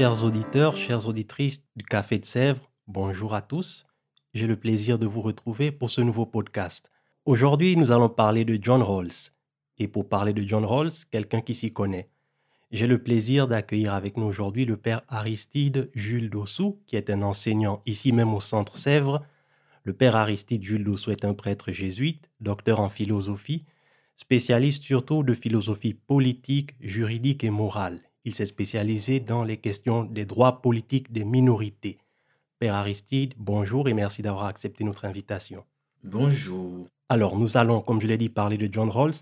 Chers auditeurs, chères auditrices du Café de Sèvres, bonjour à tous. J'ai le plaisir de vous retrouver pour ce nouveau podcast. Aujourd'hui, nous allons parler de John Rawls. Et pour parler de John Rawls, quelqu'un qui s'y connaît. J'ai le plaisir d'accueillir avec nous aujourd'hui le père Aristide Jules Dossou, qui est un enseignant ici même au Centre Sèvres. Le père Aristide Jules Dossou est un prêtre jésuite, docteur en philosophie, spécialiste surtout de philosophie politique, juridique et morale. Il s'est spécialisé dans les questions des droits politiques des minorités. Père Aristide, bonjour et merci d'avoir accepté notre invitation. Bonjour. Alors, nous allons, comme je l'ai dit, parler de John Rawls.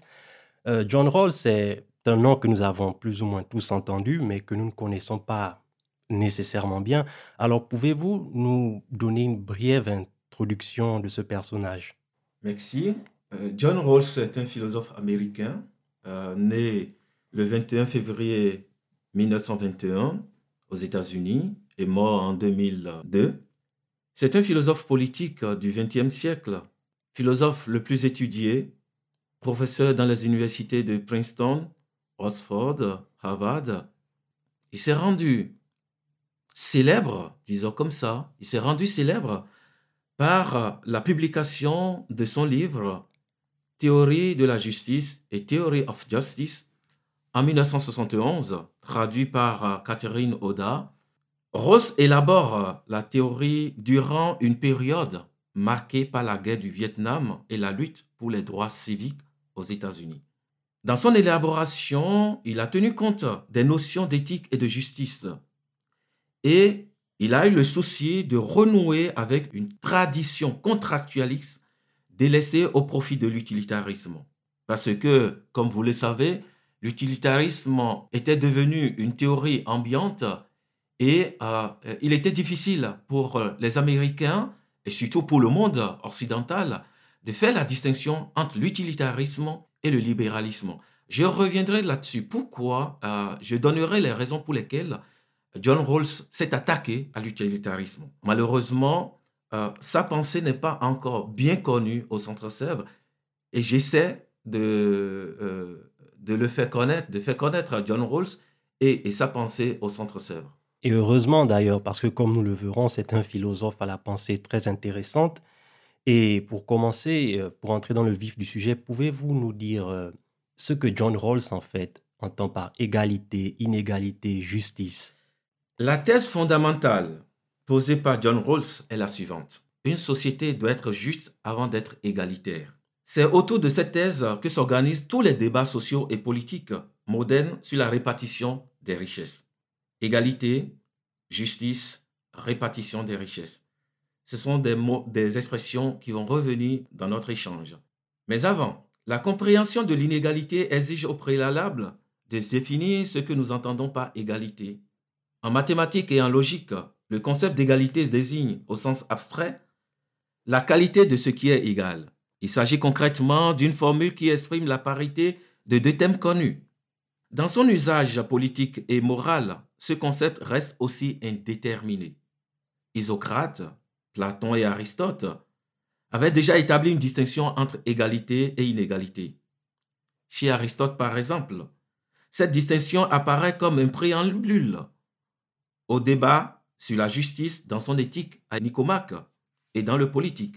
Euh, John Rawls est un nom que nous avons plus ou moins tous entendu, mais que nous ne connaissons pas nécessairement bien. Alors, pouvez-vous nous donner une brève introduction de ce personnage? Merci. Euh, John Rawls est un philosophe américain, euh, né le 21 février 1921 aux États-Unis et mort en 2002. C'est un philosophe politique du XXe siècle, philosophe le plus étudié, professeur dans les universités de Princeton, Oxford, Harvard. Il s'est rendu célèbre, disons comme ça, il s'est rendu célèbre par la publication de son livre Théorie de la justice et Theory of Justice en 1971, traduit par Catherine Oda, Ross élabore la théorie durant une période marquée par la guerre du Vietnam et la lutte pour les droits civiques aux États-Unis. Dans son élaboration, il a tenu compte des notions d'éthique et de justice et il a eu le souci de renouer avec une tradition contractualiste délaissée au profit de l'utilitarisme. Parce que, comme vous le savez, l'utilitarisme était devenu une théorie ambiante et euh, il était difficile pour les Américains et surtout pour le monde occidental de faire la distinction entre l'utilitarisme et le libéralisme. Je reviendrai là-dessus. Pourquoi euh, Je donnerai les raisons pour lesquelles John Rawls s'est attaqué à l'utilitarisme. Malheureusement, euh, sa pensée n'est pas encore bien connue au Centre Sèvres et j'essaie de, de le faire connaître, de faire connaître à John Rawls et, et sa pensée au Centre Sèvres. Et heureusement d'ailleurs, parce que comme nous le verrons, c'est un philosophe à la pensée très intéressante. Et pour commencer, euh, pour entrer dans le vif du sujet, pouvez-vous nous dire euh, ce que John Rawls en fait entend par égalité, inégalité, justice? La thèse fondamentale posée par John Rawls est la suivante. Une société doit être juste avant d'être égalitaire. C'est autour de cette thèse que s'organisent tous les débats sociaux et politiques modernes sur la répartition des richesses. Égalité, justice, répartition des richesses. Ce sont des expressions qui vont revenir dans notre échange. Mais avant, la compréhension de l'inégalité exige au préalable de définir ce que nous entendons par égalité. En mathématiques et en logique, le concept d'égalité désigne, au sens abstrait, la qualité de ce qui est égal. Il s'agit concrètement d'une formule qui exprime la parité de deux thèmes connus. Dans son usage politique et moral, ce concept reste aussi indéterminé. Isocrate, Platon et Aristote avaient déjà établi une distinction entre égalité et inégalité. Chez Aristote, par exemple, cette distinction apparaît comme un préambule au débat sur la justice dans son éthique à Nicomaque et dans le politique.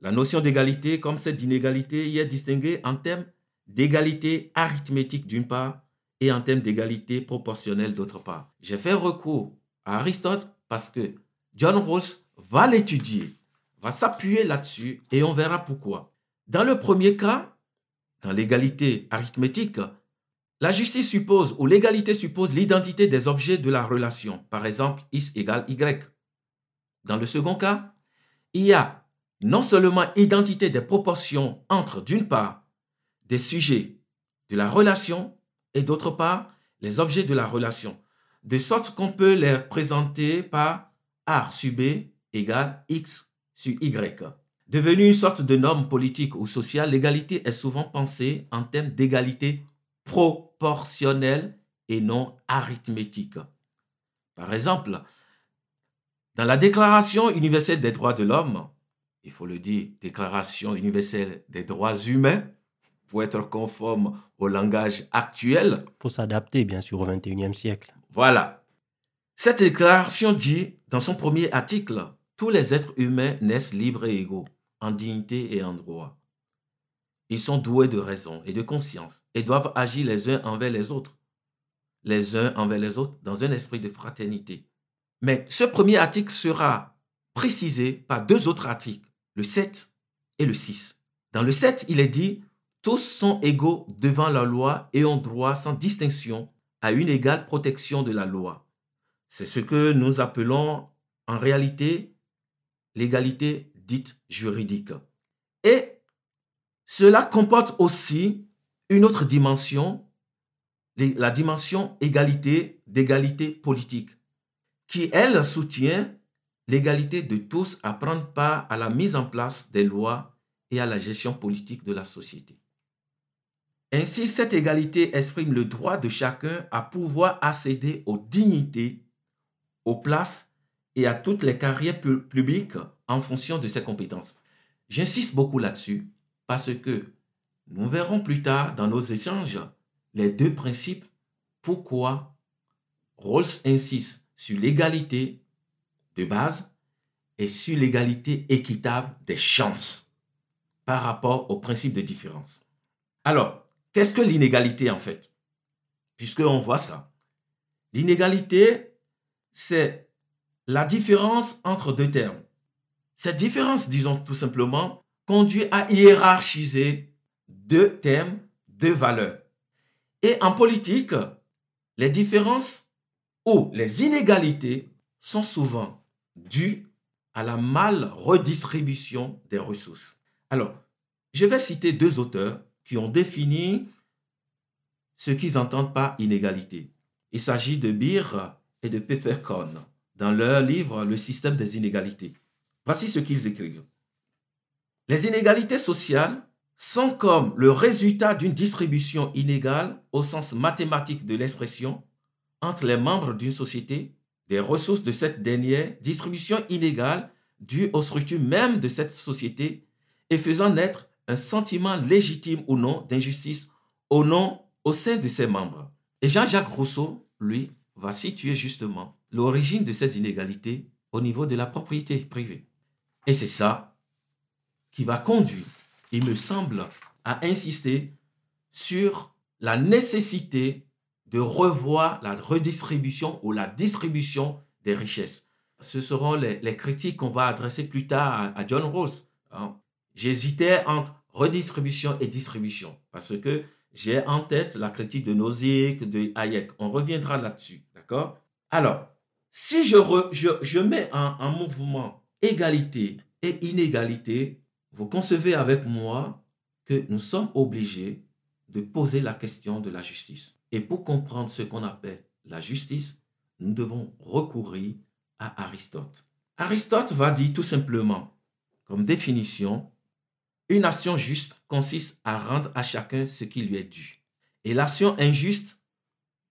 La notion d'égalité comme celle d'inégalité y est distinguée en termes d'égalité arithmétique d'une part et en termes d'égalité proportionnelle d'autre part. J'ai fait recours à Aristote parce que John Rawls va l'étudier, va s'appuyer là-dessus et on verra pourquoi. Dans le premier cas, dans l'égalité arithmétique, la justice suppose ou l'égalité suppose l'identité des objets de la relation. Par exemple, X égale Y. Dans le second cas, il y a non seulement identité des proportions entre, d'une part, des sujets de la relation et d'autre part, les objets de la relation. de sorte qu'on peut les représenter par A sur B égale X sur Y. Devenue une sorte de norme politique ou sociale, l'égalité est souvent pensée en termes d'égalité proportionnelle et non arithmétique. Par exemple, dans la Déclaration universelle des droits de l'homme, il faut le dire, Déclaration universelle des droits humains, pour être conforme au langage actuel. Pour s'adapter, bien sûr, au XXIe siècle. Voilà. Cette déclaration dit, dans son premier article, tous les êtres humains naissent libres et égaux, en dignité et en droit. Ils sont doués de raison et de conscience et doivent agir les uns envers les autres, les uns envers les autres dans un esprit de fraternité. Mais ce premier article sera précisé par deux autres articles, le 7 et le 6. Dans le 7, il est dit tous sont égaux devant la loi et ont droit sans distinction à une égale protection de la loi. C'est ce que nous appelons en réalité l'égalité dite juridique. Et cela comporte aussi une autre dimension, la dimension égalité d'égalité politique, qui, elle, soutient l'égalité de tous à prendre part à la mise en place des lois et à la gestion politique de la société. Ainsi, cette égalité exprime le droit de chacun à pouvoir accéder aux dignités, aux places et à toutes les carrières publiques en fonction de ses compétences. J'insiste beaucoup là-dessus parce que nous verrons plus tard dans nos échanges les deux principes pourquoi Rawls insiste sur l'égalité de base et sur l'égalité équitable des chances par rapport au principe de différence. Alors, Qu'est-ce que l'inégalité en fait? Puisqu'on voit ça. L'inégalité, c'est la différence entre deux termes. Cette différence, disons tout simplement, conduit à hiérarchiser deux termes, deux valeurs. Et en politique, les différences ou les inégalités sont souvent dues à la mal redistribution des ressources. Alors, je vais citer deux auteurs qui ont défini ce qu'ils entendent par inégalité. Il s'agit de Beer et de Pfefferkorn dans leur livre Le système des inégalités. Voici ce qu'ils écrivent. Les inégalités sociales sont comme le résultat d'une distribution inégale au sens mathématique de l'expression entre les membres d'une société, des ressources de cette dernière, distribution inégale due aux structures même de cette société et faisant naître un sentiment légitime ou non d'injustice au, nom, au sein de ses membres. Et Jean-Jacques Rousseau, lui, va situer justement l'origine de ces inégalités au niveau de la propriété privée. Et c'est ça qui va conduire, il me semble, à insister sur la nécessité de revoir la redistribution ou la distribution des richesses. Ce seront les, critiques qu'on va adresser plus tard à, John Rawls. Hein. J'hésitais entre redistribution et distribution. Parce que j'ai en tête la critique de Nozick, de Hayek. On reviendra là-dessus. D'accord? Alors, si je, je, mets en, mouvement égalité et inégalité, vous concevez avec moi que nous sommes obligés de poser la question de la justice. Et pour comprendre ce qu'on appelle la justice, nous devons recourir à Aristote. Aristote va dire tout simplement, comme définition, une action juste consiste à rendre à chacun ce qui lui est dû. Et l'action injuste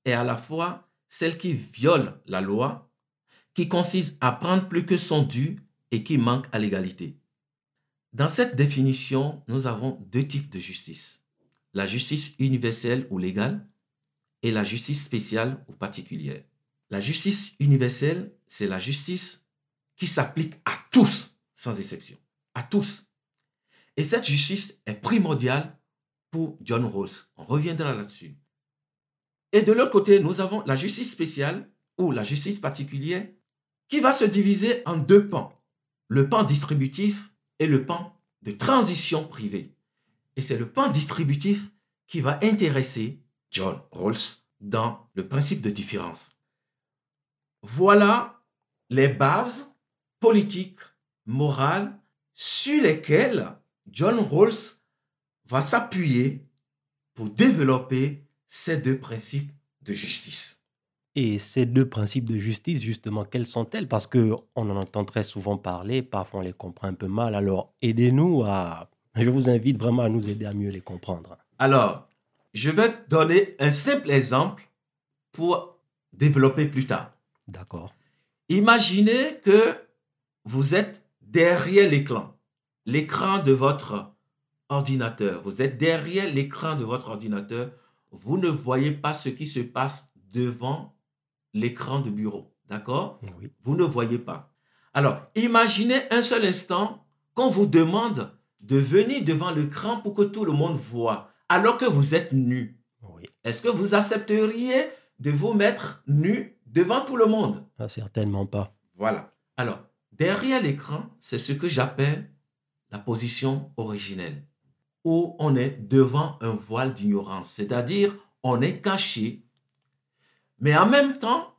est à la fois celle qui viole la loi, qui consiste à prendre plus que son dû et qui manque à l'égalité. Dans cette définition, nous avons deux types de justice. La justice universelle ou légale et la justice spéciale ou particulière. La justice universelle, c'est la justice qui s'applique à tous, sans exception. À tous. Et cette justice est primordiale pour John Rawls. On reviendra là-dessus. Et de l'autre côté, nous avons la justice spéciale ou la justice particulière qui va se diviser en deux pans. Le pan distributif et le pan de transition privée. Et c'est le pan distributif qui va intéresser John Rawls dans le principe de différence. Voilà les bases politiques, morales, sur lesquelles John Rawls va s'appuyer pour développer ces deux principes de justice. Et ces deux principes de justice, justement, quels sont-elles Parce que on en entend très souvent parler, parfois on les comprend un peu mal. Alors, aidez-nous à... Je vous invite vraiment à nous aider à mieux les comprendre. Alors, je vais te donner un simple exemple pour développer plus tard. D'accord. Imaginez que vous êtes derrière l'écran, l'écran de votre ordinateur. Vous êtes derrière l'écran de votre ordinateur. Vous ne voyez pas ce qui se passe devant l'écran de bureau. D'accord? Oui. Vous ne voyez pas. Alors, imaginez un seul instant qu'on vous demande de venir devant l'écran pour que tout le monde voit, alors que vous êtes nu. Oui. Est-ce que vous accepteriez de vous mettre nu devant tout le monde? Ah, certainement pas. Voilà. Alors, derrière l'écran, c'est ce que j'appelle la position originelle, où on est devant un voile d'ignorance, c'est-à-dire on est caché, mais en même temps,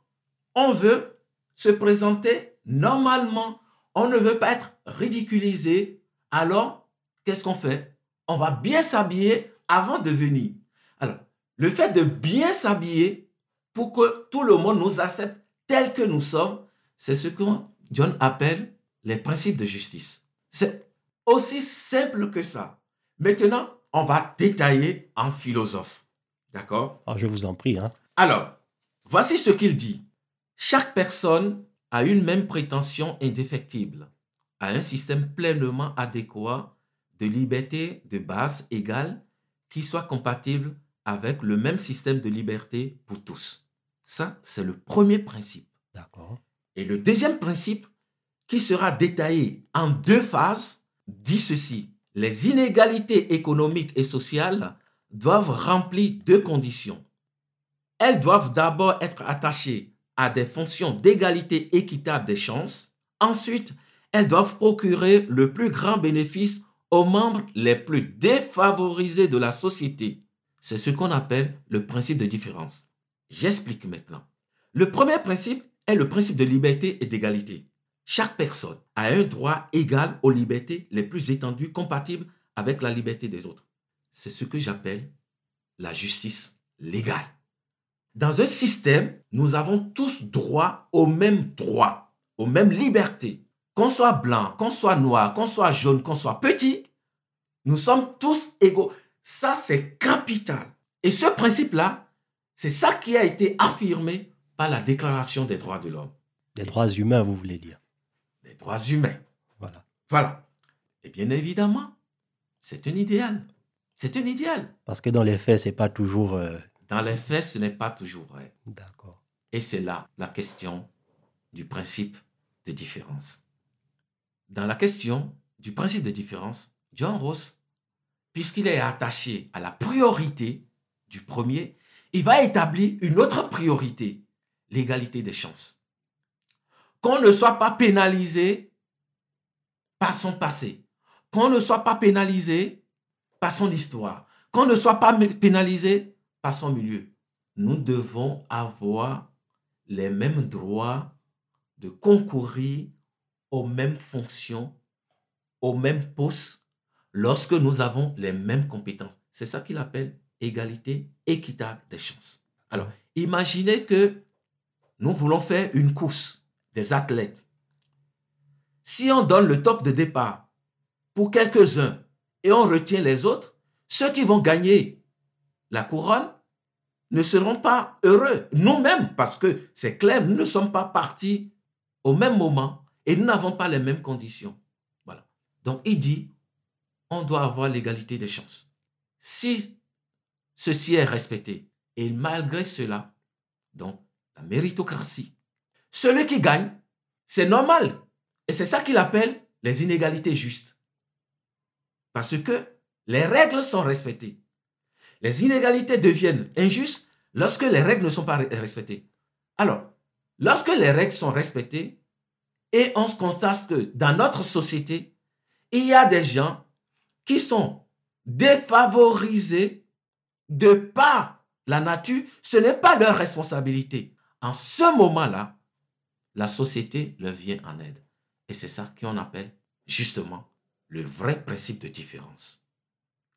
on veut se présenter normalement, on ne veut pas être ridiculisé, alors qu'est-ce qu'on fait? On va bien s'habiller avant de venir. Alors, le fait de bien s'habiller pour que tout le monde nous accepte tel que nous sommes, c'est ce que John appelle les principes de justice. C'est aussi simple que ça. Maintenant, on va détailler en philosophe. D'accord? Alors, je vous en prie. Hein. Alors, voici ce qu'il dit. Chaque personne a une même prétention indéfectible, à un système pleinement adéquat de liberté de base égale qui soit compatible avec le même système de liberté pour tous. Ça, c'est le premier principe. D'accord. Et le deuxième principe, qui sera détaillé en deux phases, dit ceci. Les inégalités économiques et sociales doivent remplir deux conditions. Elles doivent d'abord être attachées à des fonctions d'égalité équitable des chances. Ensuite, elles doivent procurer le plus grand bénéfice aux membres les plus défavorisés de la société. C'est ce qu'on appelle le principe de différence. J'explique maintenant. Le premier principe est le principe de liberté et d'égalité. Chaque personne a un droit égal aux libertés les plus étendues compatibles avec la liberté des autres. C'est ce que j'appelle la justice légale. Dans un système, nous avons tous droit aux mêmes droits, aux mêmes libertés. Qu'on soit blanc, qu'on soit noir, qu'on soit jaune, qu'on soit petit, nous sommes tous égaux. Ça, c'est capital. Et ce principe-là, c'est ça qui a été affirmé par la Déclaration des droits de l'homme. Des droits humains, vous voulez dire. Des droits humains. Voilà. Voilà. Et bien évidemment, c'est un idéal. C'est un idéal. Parce que dans les faits, c'est pas toujours. euh, Dans les faits, ce n'est pas toujours vrai. D'accord. Et c'est là la question du principe de différence. Dans la question du principe de différence, John Ross, puisqu'il est attaché à la priorité du premier, il va établir une autre priorité, l'égalité des chances. Qu'on ne soit pas pénalisé par son passé, qu'on ne soit pas pénalisé par son histoire, qu'on ne soit pas pénalisé par son milieu. Nous devons avoir les mêmes droits de concourir aux mêmes fonctions, aux mêmes postes, lorsque nous avons les mêmes compétences. C'est ça qu'il appelle égalité équitable des chances. Alors, imaginez que nous voulons faire une course des athlètes. Si on donne le top de départ pour quelques-uns et on retient les autres, ceux qui vont gagner la couronne ne seront pas heureux. Nous-mêmes, parce que c'est clair, nous ne sommes pas partis au même moment et nous n'avons pas les mêmes conditions. Voilà. Donc, il dit, on doit avoir l'égalité des chances. Si ceci est respecté, et malgré cela, donc, la méritocratie, celui qui gagne, c'est normal. Et c'est ça qu'il appelle les inégalités justes. Parce que les règles sont respectées. Les inégalités deviennent injustes lorsque les règles ne sont pas respectées. Alors, lorsque les règles sont respectées, et on constate que dans notre société, il y a des gens qui sont défavorisés de par la nature, ce n'est pas leur responsabilité. En ce moment-là, la société leur vient en aide. Et c'est ça qu'on appelle justement le vrai principe de différence.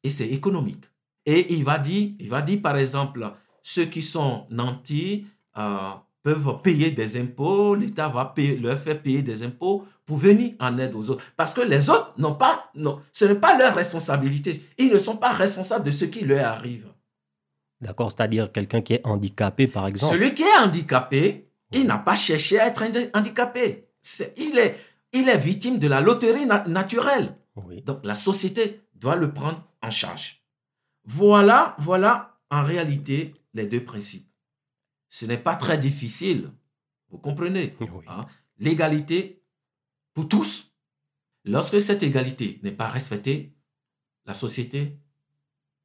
Et c'est économique. Et il va dire, il va dire par exemple, ceux qui sont nantis, euh, peuvent payer des impôts, l'État va payer, leur faire payer des impôts pour venir en aide aux autres. Parce que les autres n'ont pas, non, ce n'est pas leur responsabilité. Ils ne sont pas responsables de ce qui leur arrive. D'accord, c'est-à-dire quelqu'un qui est handicapé, par exemple. Celui qui est handicapé, il n'a pas cherché à être handicapé. il, est, il est victime de la loterie naturelle. Donc la société doit le prendre en charge. Voilà, voilà en réalité les deux principes. Ce n'est pas très difficile, vous comprenez hein? L'égalité pour tous. Lorsque cette égalité n'est pas respectée, la société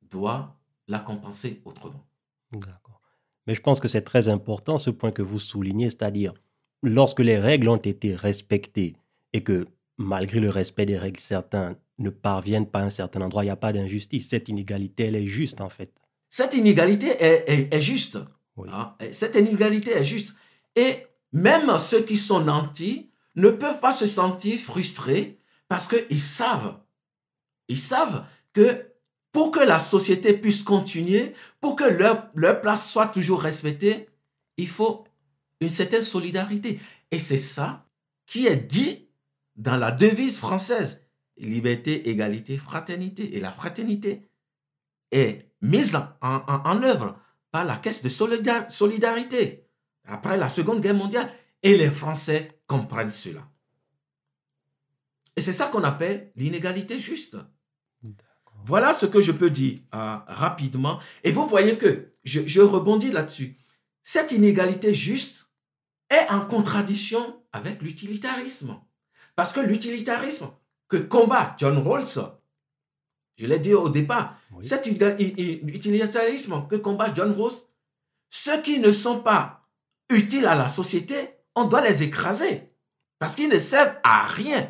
doit la compenser autrement. D'accord. Mais je pense que c'est très important ce point que vous soulignez, c'est-à-dire lorsque les règles ont été respectées et que malgré le respect des règles, certains ne parviennent pas à un certain endroit, il n'y a pas d'injustice. Cette inégalité, elle est juste en fait. Cette inégalité est, juste. Hein? Cette inégalité est juste. Et même ceux qui sont nantis ne peuvent pas se sentir frustrés parce qu'ils savent, ils savent que pour que la société puisse continuer, pour que leur, place soit toujours respectée, il faut une certaine solidarité. Et c'est ça qui est dit dans la devise française. Liberté, égalité, fraternité. Et la fraternité est mise en, en, œuvre par la caisse de solidarité après la Seconde Guerre mondiale. Et les Français comprennent cela. Et c'est ça qu'on appelle l'inégalité juste. Voilà ce que je peux dire euh, rapidement. Et vous voyez que je, je rebondis là-dessus. Cette inégalité juste est en contradiction avec l'utilitarisme. Parce que l'utilitarisme que combat John Rawls, je l'ai dit au départ, cet utilitarisme que combat John Rawls, ceux qui ne sont pas utiles à la société, on doit les écraser. Parce qu'ils ne servent à rien.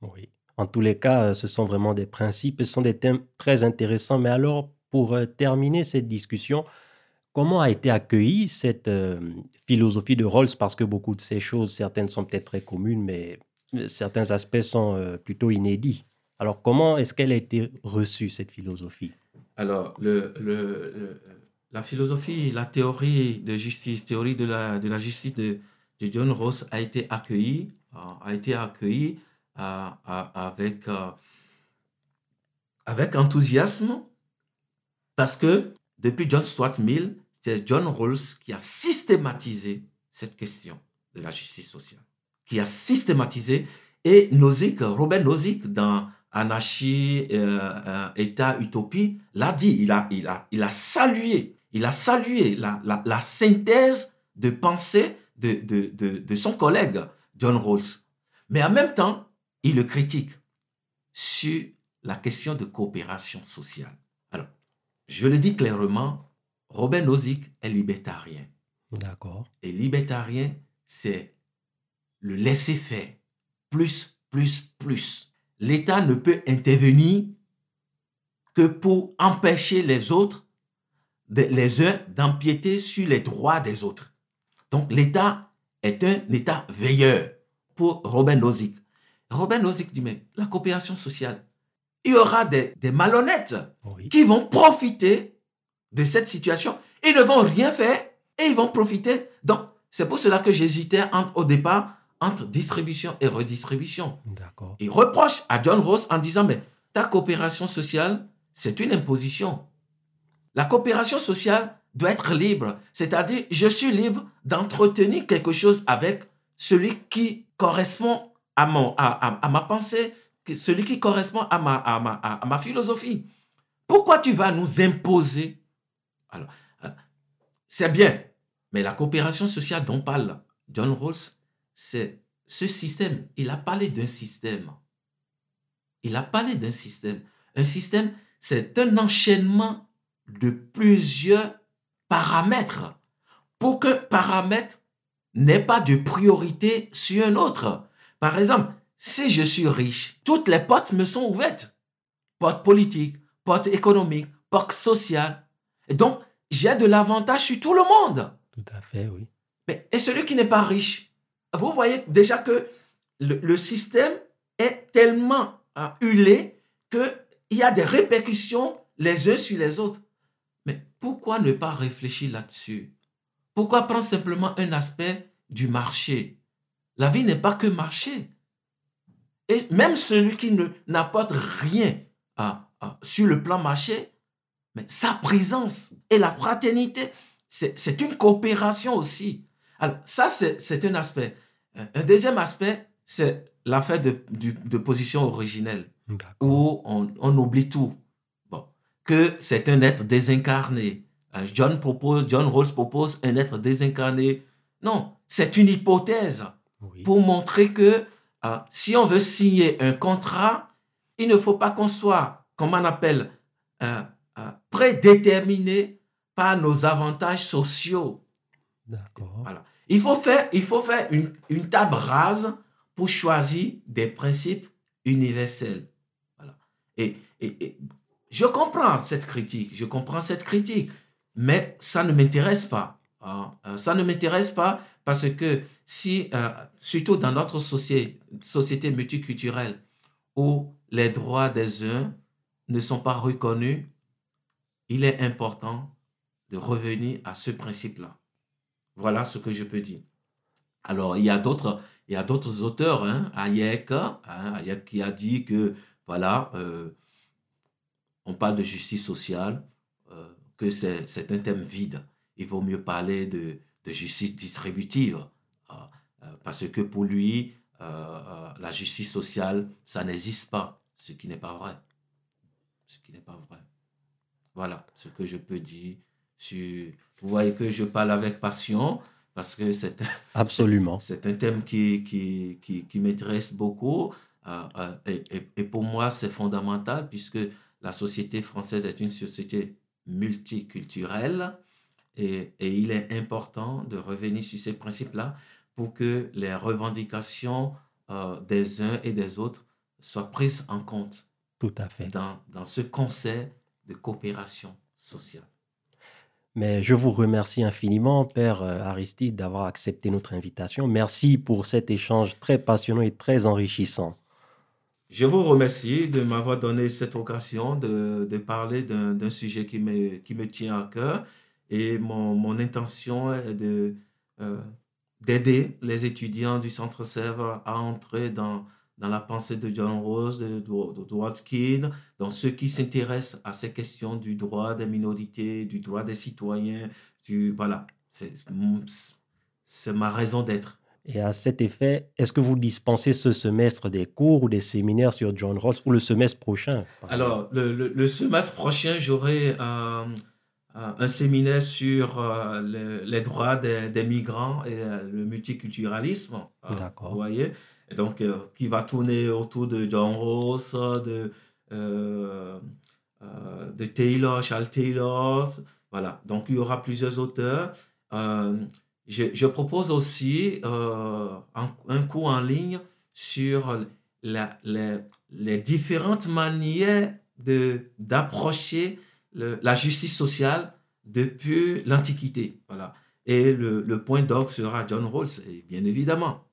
Oui. En tous les cas, euh, ce sont vraiment des principes, ce sont des thèmes très intéressants. Mais alors, pour euh, terminer cette discussion, comment a été accueillie cette euh, philosophie de Rawls? Parce que beaucoup de ces choses, certaines sont peut-être très communes, mais certains aspects sont plutôt inédits. Alors, comment est-ce qu'elle a été reçue, cette philosophie? Alors, la philosophie, la théorie de justice, théorie de la, justice de, John Rawls a été accueillie, a été accueillie avec, euh, avec enthousiasme parce que depuis John Stuart Mill, c'est John Rawls qui a systématisé cette question de la justice sociale, qui a systématisé et Nozick, Robert Nozick dans Anarchie, euh, euh, État, Utopie, l'a dit, il a, il, a, il a salué, il a salué la, la, la synthèse de pensée de, de, de, de, son collègue John Rawls. Mais en même temps, il le critique sur la question de coopération sociale. Alors, je le dis clairement, Robert Nozick est libertarien. D'accord. Et libertarien, c'est le laisser-faire. Plus, plus, plus. L'État ne peut intervenir que pour empêcher les autres, les uns, d'empiéter sur les droits des autres. Donc l'État est un État veilleur pour Robert Nozick. Robin Nozick dit, mais la coopération sociale, il y aura des, malhonnêtes qui vont profiter de cette situation. Ils ne vont rien faire et ils vont profiter. Donc, c'est pour cela que j'hésitais au départ entre distribution et redistribution. Il reproche à John Ross en disant, mais ta coopération sociale, c'est une imposition. La coopération sociale doit être libre, c'est-à-dire je suis libre d'entretenir quelque chose avec celui qui correspond à, mon, à, ma pensée, celui qui correspond à ma, à ma, à ma philosophie. Pourquoi tu vas nous imposer? Alors, euh, c'est bien, mais la coopération sociale dont parle John Rawls, c'est ce système. Il a parlé d'un système. Il a parlé d'un système. Un système, c'est un enchaînement de plusieurs paramètres pour que paramètre n'ait pas de priorité sur un autre. Par exemple, si je suis riche, toutes les portes me sont ouvertes. Porte politique, porte économique, porte sociale. Et donc, j'ai de l'avantage sur tout le monde. Tout à fait, oui. Mais, et celui qui n'est pas riche, vous voyez déjà que le, système est tellement uh, hulé qu'il y a des répercussions les uns sur les autres. Mais pourquoi ne pas réfléchir là-dessus? Pourquoi prendre simplement un aspect du marché? La vie n'est pas que marché. Et même celui qui n'apporte rien sur le plan marché, mais sa présence et la fraternité, c'est une coopération aussi. Alors, ça, c'est un aspect. Un deuxième aspect, c'est l'affaire de, de, position originelle, où on, on, oublie tout. Bon, que c'est un être désincarné. Euh, John, propose, John Rawls propose un être désincarné. Non, c'est une hypothèse pour montrer que euh, si on veut signer un contrat, il ne faut pas qu'on soit, comme on appelle, euh, prédéterminé par nos avantages sociaux. D'accord. Voilà. Il faut faire, une, table rase pour choisir des principes universels. Et, je comprends cette critique, je comprends cette critique, mais ça ne m'intéresse pas. Hein. Euh, ça ne m'intéresse pas parce que si, euh, surtout dans notre société multiculturelle, où les droits des uns ne sont pas reconnus, il est important de revenir à ce principe-là. Voilà ce que je peux dire. Alors, il y a d'autres, auteurs, hein, Hayek, hein, Hayek qui a dit que, voilà, euh, on parle de justice sociale, euh, que c'est un thème vide. Il vaut mieux parler de, justice distributive, hein, euh, parce que pour lui, la justice sociale, ça n'existe pas, ce qui n'est pas vrai. Ce qui n'est pas vrai. Voilà ce que je peux dire sur... Vous voyez que je parle avec passion, parce que c'est absolument. c'est un thème qui qui, qui, qui m'intéresse beaucoup. Euh, euh, et, et, pour moi c'est fondamental puisque la société française est une société multiculturelle et, et il est important de revenir sur ces principes-là pour que les revendications euh, des uns et des autres soient prises en compte tout à fait. dans, dans ce concert de coopération sociale. Mais je vous remercie infiniment, Père euh, Aristide, d'avoir accepté notre invitation. Merci pour cet échange très passionnant et très enrichissant. Je vous remercie de m'avoir donné cette occasion de, de parler d'un sujet qui me, qui me tient à cœur. Et mon, mon intention est euh, d'aider les étudiants du Centre Sèvres à entrer dans, dans la pensée de John Rawls, de, de, Watkin, dans ceux qui s'intéressent à ces questions du droit des minorités, du droit des citoyens. Du, voilà, c'est ma raison d'être. Et à cet effet, est-ce que vous dispensez ce semestre des cours ou des séminaires sur John Rawls ou le semestre prochain Alors, le, le, semestre prochain, j'aurai un, un, séminaire sur euh, les droits des, des, migrants et le multiculturalisme. D'accord. Vous voyez donc, euh, qui va tourner autour de John Ross, de, euh, euh, de Taylor, Charles Taylor. Voilà, donc il y aura plusieurs auteurs. Je, propose aussi un, un, cours en ligne sur les, les, différentes manières d'approcher la justice sociale depuis l'Antiquité. Voilà. Et le, le point d'orgue sera John Rawls, bien évidemment.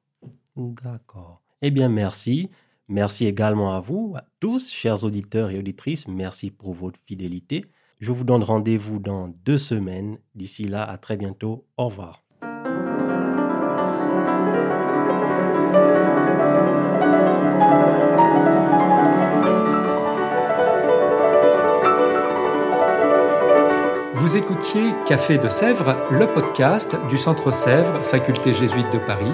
D'accord. Eh bien, merci. Merci également à vous, à tous, chers auditeurs et auditrices. Merci pour votre fidélité. Je vous donne rendez-vous dans deux semaines. D'ici là, à très bientôt. Au revoir. Vous écoutiez Café de Sèvres, le podcast du Centre Sèvres, faculté jésuite de Paris